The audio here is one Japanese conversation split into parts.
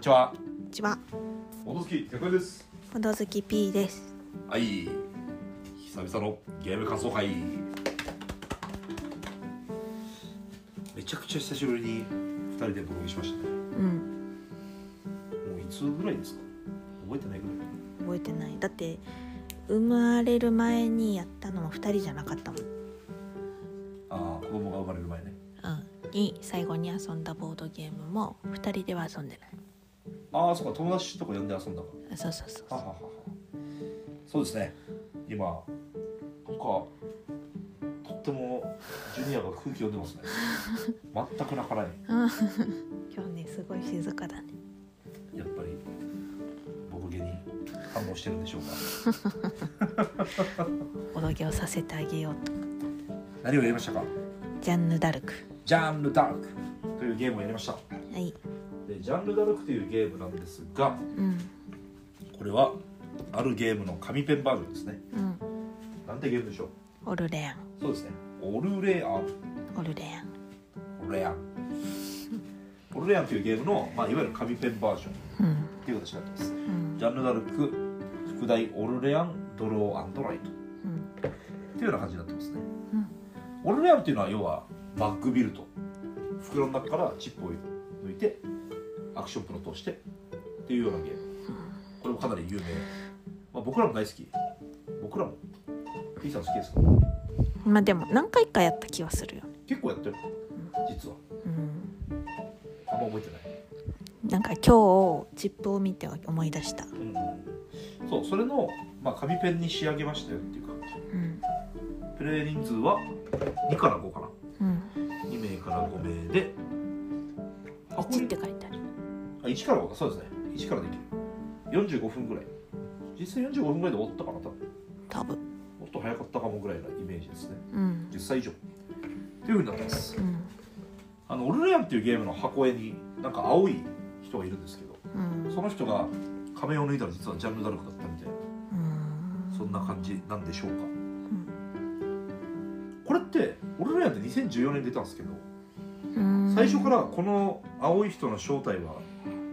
にちは。こんにちは、おどすき、100円です。ほどずき P です。はい。久々のゲーム感想会。めちゃくちゃ久しぶりに二人でブログしましたね。うん、もういつぐらいですか？覚えてないぐらい。覚えてない。だって生まれる前にやったのも二人じゃなかったもん。ああ、子供が生まれる前ね。うん、に最後に遊んだボードゲームも二人では遊んでない。ああ、そうか、友達とか呼んで遊んだかあそうそうそうら。はははは。そうですね。今、なんか、とってもジュニアが空気読んでますね。全く泣かない。う ん今日ねすごい静かだね。やっぱり僕毛に反応してるんでしょうかボドゲをさせてあげようと。何をやりましたか？ジャンヌダルク。ジャンルダルクというゲームをやりましたはい。でジャンルダルクというゲームなんですがうん。これはあるゲームの紙ペンバージョンですね。うん。なんてゲームでしょう？オルレアン。そうですね。オルレアン。オルレアン。オルレアン。オルレアンというゲームの、まあ、いわゆる紙ペンバージョンうん。っていう形になってます。うん。ジャンルダルク副題オルレアンドローライトうん。っていうような感じになってますね、うん。オルレアンっていうのは要はバッグビルト袋の中からチップを抜いてアクションプロとしてっていうようなゲーム。これもかなり有名、まあ、僕らも大好き。僕らも P さん好きですか？まあでも何回かやった気はするよ。結構やってる。実は。うん。あんま覚えてない。なんか今日チップを見て思い出した。うん。そうそれの、まあ、紙ペンに仕上げましたよっていう感じ。うん。プレイ人数は2から5かな。うん。2名から5名で1から5かそうですね1からできる45分ぐらい実際45分ぐらいで終わったかな多分多分。もっと早かったかもぐらいなイメージですねうん。10歳以上というふうになってますうん。あのオルレアンっていうゲームの箱絵になんか青い人がいるんですけどうん。その人が仮面を脱いだら実はジャンルダルクだったみたいなうん。そんな感じなんでしょうかうん。これってオルレアンって2014年に出たんですけどうん。最初からこの青い人の正体は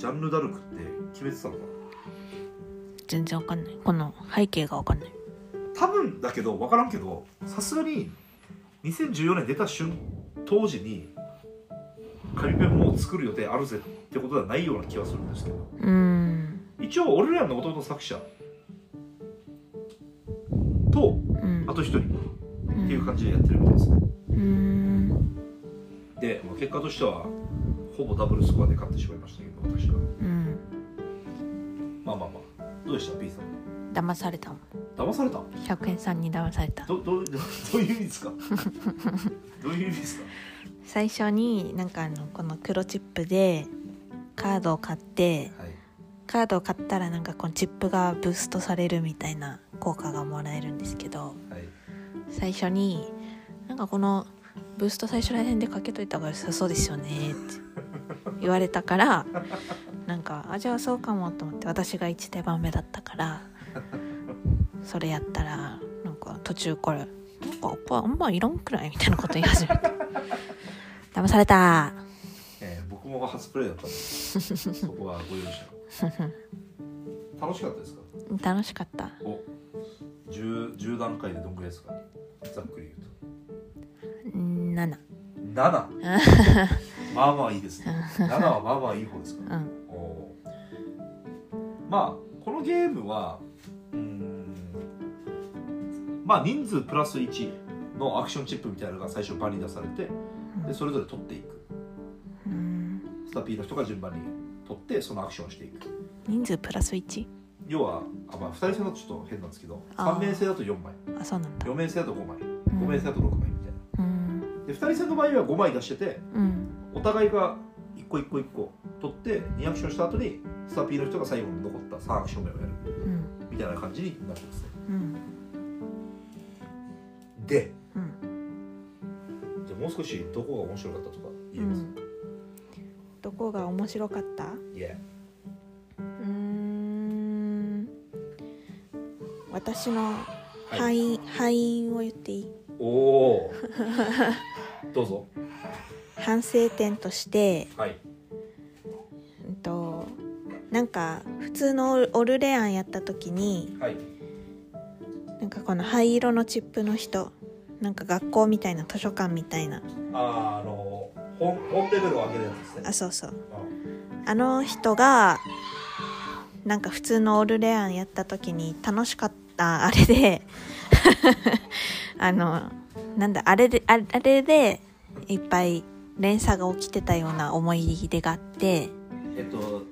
ジャンルダルクって決めてたのかな？全然わかんない。この背景がわかんない。多分だけど分からんけどさすがに2014年出た瞬当時に紙ペンも作る予定あるぜってことではないような気はするんですけどうん。一応オルレアンの元々作者とうんあ。と一人っっていう感じでやってるみたいですねうん。で、まあ、結果としてはほぼダブルスコアで勝ってしまいましたけど私は。うん。まあまあまあ。どうでした？P さん。騙されたもん。騙された？100円さんに騙された。どどど どういう意味ですか？どういう意味ですか？最初になんかあのこの黒チップでカードを買ってはい。カードを買ったらなんかこのチップがブーストされるみたいな効果がもらえるんですけどはい。最初になんかこのブースト最初ら辺でかけといた方が良さそうですよねって言われたからなんかあじゃあそうかもと思って私が1手番目だったからそれやったらなんか途中から「なんかこれあんまいらんくらい?」みたいなこと言い始めて。騙された。えー僕も初プレイだったんで そこはご容赦楽しかったですか？楽しかった。お 10, 10段階でどんぐらいですか？ざっくり言う7と7 まあまあいいですね。7はまあまあいい方ですかうん。おまあこのゲームはうーんまあ人数プラス1のアクションチップみたいなのが最初場に出されてでそれぞれ取っていく。うん。スタピーの人が順番に取ってそのアクションをしていく。人数プラス 1? 要はあ、まあ、2人制だとちょっと変なんですけどあー。3名制だと4枚。あそうなんだ。4名制だと5枚。うん。5名制だと6枚みたいな。うん。で2人制の場合は5枚出しててうんお互いが1個1個1個取って2アクションした後にスタピーの人が最後に残った3アクション目をやる。うんみたいな感じになってますね。うん。でうん。じゃあもう少しどこが面白かったとかう言えます、ん。どこが面白かった？いやうーん。私のはい。敗因、敗因を言っていい？おお どうぞ反省点として、はい。うんとなんか普通のオルレアンやった時にはい。なんかこの灰色のチップの人なんか学校みたいな図書館みたいな。あーあの本本レベルを上げるやつですね。あそうそう。あ。の人がなんか普通のオルレアンやった時に楽しかったあれで あのなんだあれでああれでいっぱい連鎖が起きてたような思い出があってえっと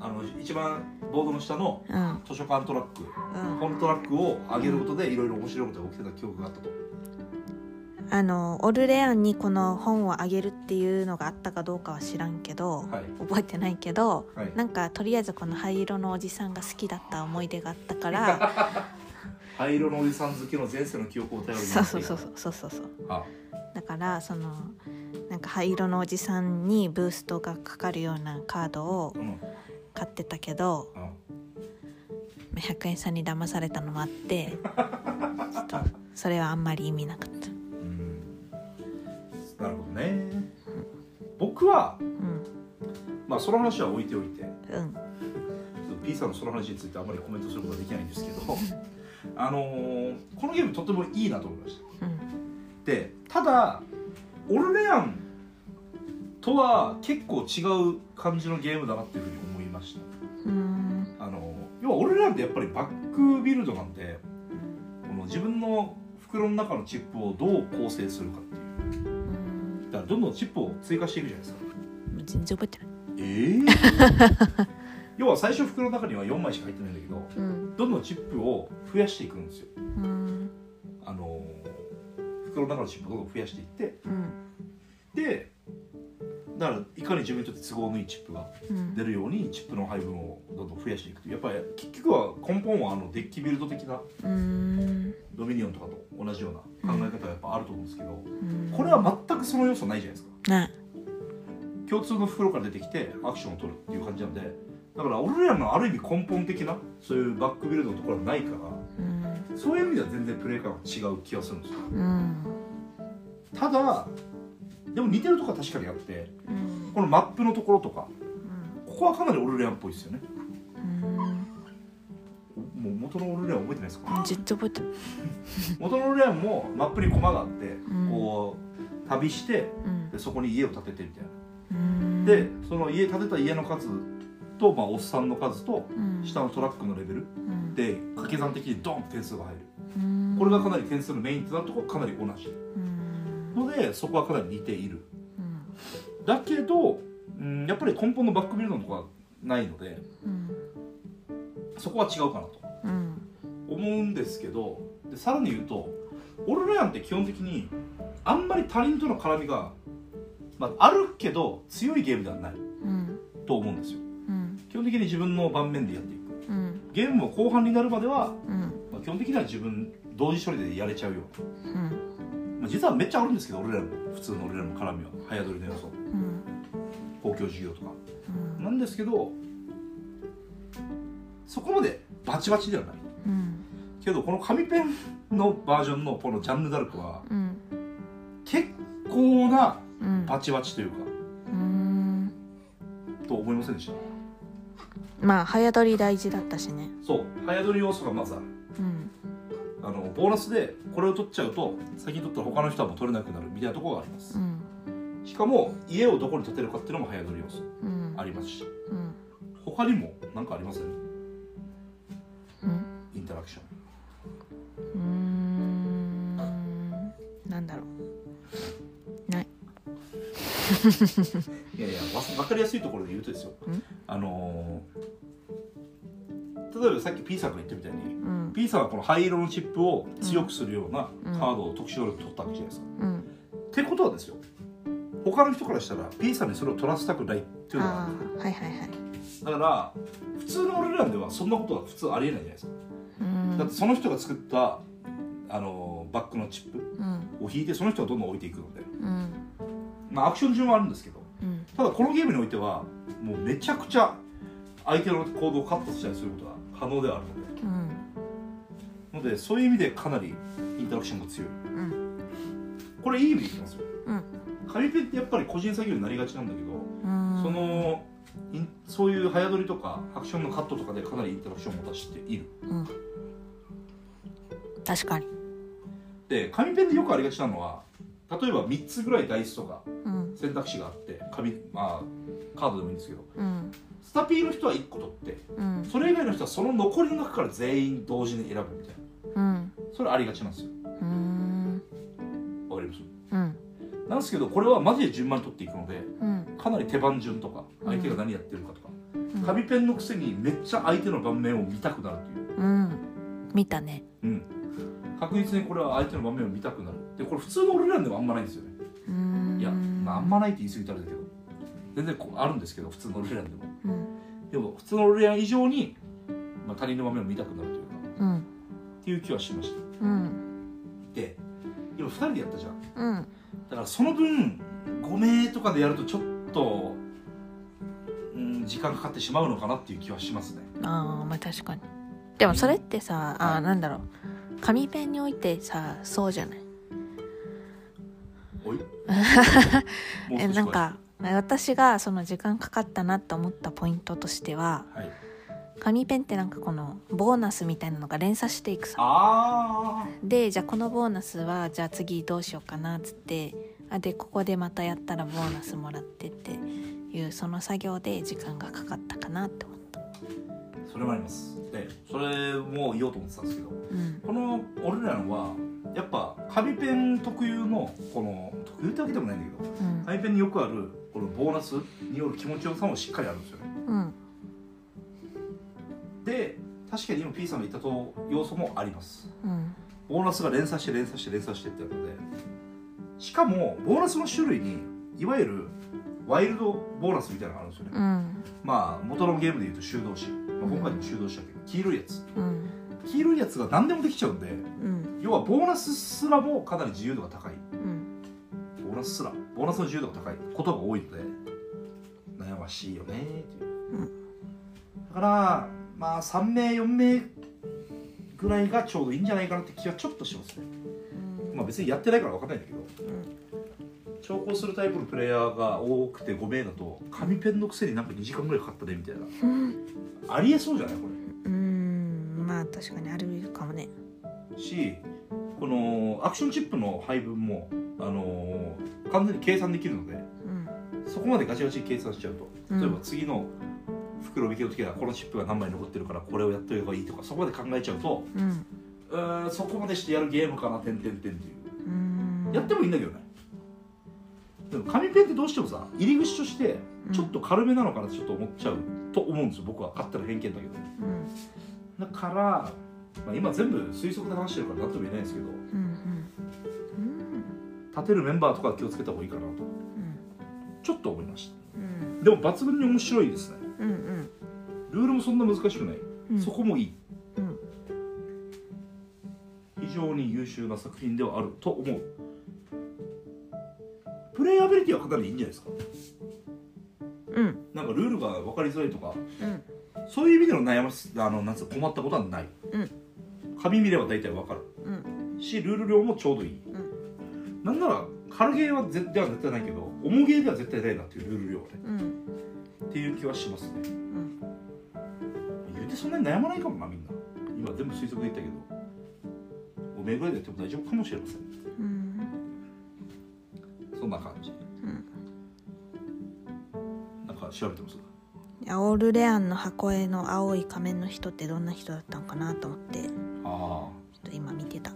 あの一番ボードの下のうん。図書館トラックうん。本トラックを上げることでいろいろ面白いことが起きてた記憶があったと。あのオルレアンにこの本をあげるっていうのがあったかどうかは知らんけど、はい。覚えてないけどはい。なんかとりあえずこの灰色のおじさんが好きだった思い出があったから 灰色のおじさん好きの前世の記憶を頼りにそうそうそうそうそうそう。あ。だからそのなんか灰色のおじさんにブーストがかかるようなカードをうん。買ってたけどうんまあ100円差に騙されたのもあってちょっとそれはあんまり意味なかった。うん。なるほどね。僕はうん。まあその話は置いておいてうん。P さんのその話についてあまりコメントすることはできないんですけどあのーこのゲームとてもいいなと思いました。うん。でただオルレアンとは結構違う感じのゲームだなっていうふうに思いました。うんあの要はオルレアンってやっぱりバックビルドなんでこの自分の袋の中のチップをどう構成するかっていう。うんだからどんどんチップを追加していくじゃないですか。全然覚えてない。ええ要は最初袋の中には4枚しか入ってないんだけどうんどんどんチップを増やしていくんですよ。うん。あの袋の中のチップをどんどん増やしていってうん。でだからいかに自分にとって都合のいいチップがうん。出るようにチップの配分をどんどん増やしていくというやっぱり結局は根本はあのデッキビルド的なうん。ドミニオンとかと同じような考え方がやっぱあると思うんですけど、うん。これは全くその要素ないじゃないですか。ない共通の袋から出てきてアクションを取るっていう感じなんでだから俺らのある意味根本的なそういうバックビルドのところはないからうん。そういう意味では全然プレイ感が違う気がするんですよ。うん。ただでも似てるとこは確かにあってうん。このマップのところとかここはかなりオルレアンっぽいですよね。うん。もう元のオルレアン覚えてないですか？絶対覚えてない 元のオルレアンもマップにコマがあって、ん。こう旅してうん。でそこに家を建ててみたいな。うん。でその家建てた家の数と、まあ、おっさんの数とうん。下のトラックのレベルうん。で掛け算的にドンって点数が入る。うん。これがかなり点数のメインとなるところかなり同じ。うんのでそこはかなり似ている。うん。だけど、うん、やっぱり根本のバックビルドのところはないのでうんそこは違うかなとうん。思うんですけどでさらに言うとオルレアンって基本的にあんまり他人との絡みが、まあ、あるけど強いゲームではないうんと思うんですよ。うん。基本的に自分の盤面でやっていく。うん。ゲームも後半になるまでは、うん。まあ、基本的には自分同時処理でやれちゃうような、実はめっちゃあるんですけど俺らの普通の俺らの絡みは。早取りの要素。うん。公共事業とか。うん。なんですけどそこまでバチバチではない。うん。けどこの紙ペンのバージョンのこのジャンヌ・ダルクはうん。結構なうん。バチバチというかうん。と思いませんでした？まあ早取り大事だったしね。そう。早取り要素がまずある。うんあのボーナスでこれを取っちゃうと先に取ったら他の人はもう取れなくなるみたいなところがあります。うん。しかも家をどこに建てるかっていうのも早取り要素うん。ありますし。うん。他にも何かありますうん。インタラクション。うーん。なんだろう。ない。いやいやわ分かりやすいところで言うとですよ。ん。あのー例えばさっき P さんが言ったみたいにうん P さんはこの灰色のチップを強くするようなうん。カードを特殊能力取ったわけじゃないですか、うん。ってことはですよ他の人からしたら P さんにそれを取らせたくないっていうのがあある。あはいはいはい。だから普通の俺らではそんなことは普通ありえないじゃないですか、うん。だってその人が作ったあのバックのチップうん。を引いてその人がどんどん置いていくので。うん。まあアクション順はあるんですけどうん。ただこのゲームにおいてはもうめちゃくちゃ相手の行動をカットしたりすることが可能ではあるうん。のでのでそういう意味でかなりインタラクションが強い。うん。これいい意味で言ってますよ。うん。紙ペンってやっぱり個人作業になりがちなんだけど、うん。そのそういう早撮りとかアクションのカットとかでかなりインタラクションを持たしている。うん。確かに。で紙ペンでよくありがちなのは例えば3つぐらいダイスとかうん。選択肢があって紙まあカードでもいいんですけどうん。スタピーの人は1個取ってうん。それ以外の人はその残りの中から全員同時に選ぶみたいなうん。それありがちなんですよ。うん。わかります？うん。なんですけどこれはマジで順番に取っていくのでうん。かなり手番順とか相手が何やってるかとか、うん。紙ペンのくせにめっちゃ相手の盤面を見たくなるっていう。うん。見たね。うん、確実にこれは相手の場面を見たくなる。でこれ普通の俺らでもあんまないんですよね。うん。いや、まあ、あんまないって言い過ぎたらあれだけど全然こうあるんですけど普通の俺らでも。うん。でも普通の俺ら以上に、まあ、他人の場面を見たくなるというか。うんいう気はしました。うん。で今2人でやったじゃん。うん。だからその分5名とかでやるとちょっと、うん、時間かかってしまうのかなっていう気はしますね。ああまあ確かに。でもそれってさあはい。ーなんだろう。紙ペンにおいてさそうじゃない？おい？えなんか私がその時間かかったなと思ったポイントとしてははい紙ペンってなんかこのボーナスみたいなのが連鎖していくさ。あでじゃあこのボーナスはじゃあ次どうしようかなっつってあでここでまたやったらボーナスもらってっていうその作業で時間がかかったかなって思った。あそれもあります。でそれも言おうと思ってたんですけどうん。この俺らのはやっぱ紙ペン特有のこの特有ってわけでもないんだけどうん。紙ペンによくあるこのボーナスによる気持ちよさもしっかりあるんですよね。うん。で確かに今 P さんが言ったと要素もあります。うん。ボーナスが連鎖して連鎖して連鎖してってあるので。しかもボーナスの種類にいわゆるワイルドボーナスみたいなのがあるんですよね、うん。まあ元のゲームでいうと修道士、まあ、今回でも修道士だけど黄色いやつ。うん。黄色いやつが何でもできちゃうんでうん。要はボーナスすらもかなり自由度が高い。うん。ボーナスすらボーナスの自由度が高い。ことが多いので悩ましいよねっていう、うん。だからまあ3名4名ぐらいがちょうどいいんじゃないかなって気はちょっとしますね。まあ別にやってないから分かんないんだけど。調校するタイプのプレイヤーが多くて5名だと紙ペンのくせになんか2時間ぐらいかかったねみたいな。うん。ありえそうじゃない？こうん。まあ確かにあるかもね。れしこのアクションチップの配分もあのー完全に計算できるのでうん。そこまでガチガチに計算しちゃうと。うん。例えば次の袋引きの時はこのチップが何枚残ってるからこれをやっとけばいいとかそこまで考えちゃうとうん。うーんそこまでしてやるゲームかな点々点っていう。うん。やってもいいんだけどね。でも紙ペンってどうしてもさ入り口としてちょっと軽めなのかなってちょっと思っちゃうと思うんですよ。僕は勝手な偏見だけど。うん。だから、まあ、今全部推測で話してるから何とも言えないんですけどうん。うん。立てるメンバーとかは気をつけた方がいいかなと。うん。ちょっと思いました。うん。でも抜群に面白いですねうんうん。ルールもそんな難しくない、うん。そこもいい。うん。非常に優秀な作品ではあると思う。プレイアビリティはかなりいいんじゃないですか。うん。なんかルールが分かりづらいとか。うん。そういう意味での悩ましあのなんつうの困ったことはない、うん。紙見れば大体分かる。うん。しルール量もちょうどいい、なんなら軽ゲーは絶では絶対ないけど重ゲーでは絶対ないなっていうルール量ね。うんっていう気はしますね。うん。言うてそんなに悩まないかもなみんな。今全部推測で言ったけど。おめえぐらいでやっても大丈夫かもしれません。うん。そんな感じ。うん。なんか調べてますオールレアンの箱絵の青い仮面の人ってどんな人だったのかなと思って。ちょああっと今見てた、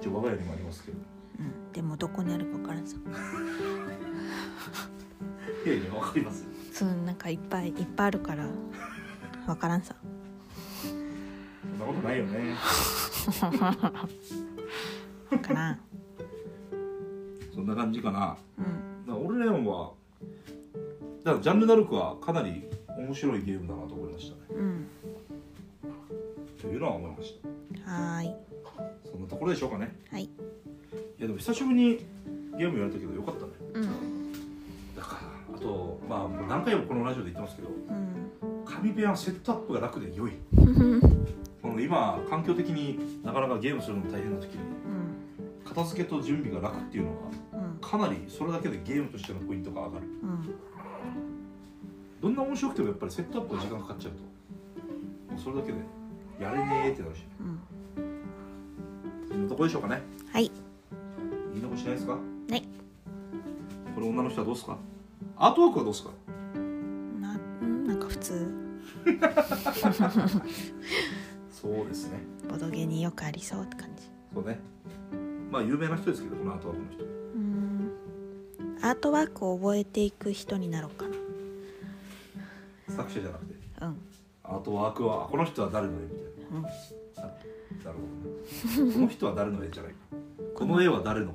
一応我が家にもありますけど。うん、でもどこにあるか分からんさ いやいや分かりますよそうなんかいっぱいいっぱいあるから分からんさ。そんなことないよね。かなそんな感じかな。うん。だ俺らはだからジャンルダルクはかなり面白いゲームだなと思いましたね。うん。というのは思いました。はーい。そんなところでしょうかね。はい。いやでも久しぶりにゲームやれたけどよかったねまあもう何回もこのラジオで言ってますけどうん。紙ペンはセットアップが楽で良い。う んこの今環境的になかなかゲームするのも大変な時に片付けと準備が楽っていうのはうん。かなりそれだけでゲームとしてのポイントが上がる。うん。どんな面白くてもやっぱりセットアップの時間かかっちゃうともうそれだけでやれねえってなるし。うん。そんなとこでしょうかね。はい。言い残しないですか？はい。これ女の人はどうですか？アートワークはどうですか？なうんなんか普通。そうですね。ボドゲによくありそうって感じ。そうね。まあ有名な人ですけどこのアートワークの人。うん。アートワークを覚えていく人になろうか作者じゃなくて？なうん。アートワークはあこの人は誰の絵みたいうん。ななるほどね。この人は誰の絵じゃないこの絵は誰の？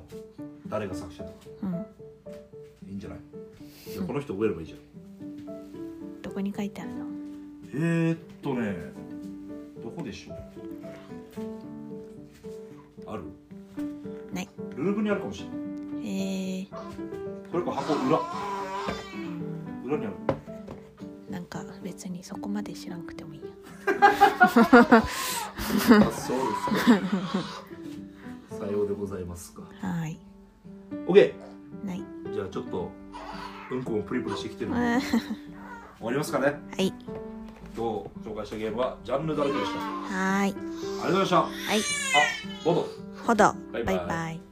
誰が作者とか。うんこの人覚えればいいじゃん。どこに書いてあるの？えー、っとねどこでしょう？ある？ない。ルーブにあるかもしれない。えー、これか箱裏。うん裏にある。なんか別にそこまで知らんくてもいいや。あそうですか。さようでございますか。はーい。OK ない。じゃあちょっとうんこもプリプリしてきてるのでは終わりますかね？い。今日紹介したゲームはジャンヌ・ダルクでしたありはーいがとうございました。あはい。ボド。ほどバイバイ。バイバイ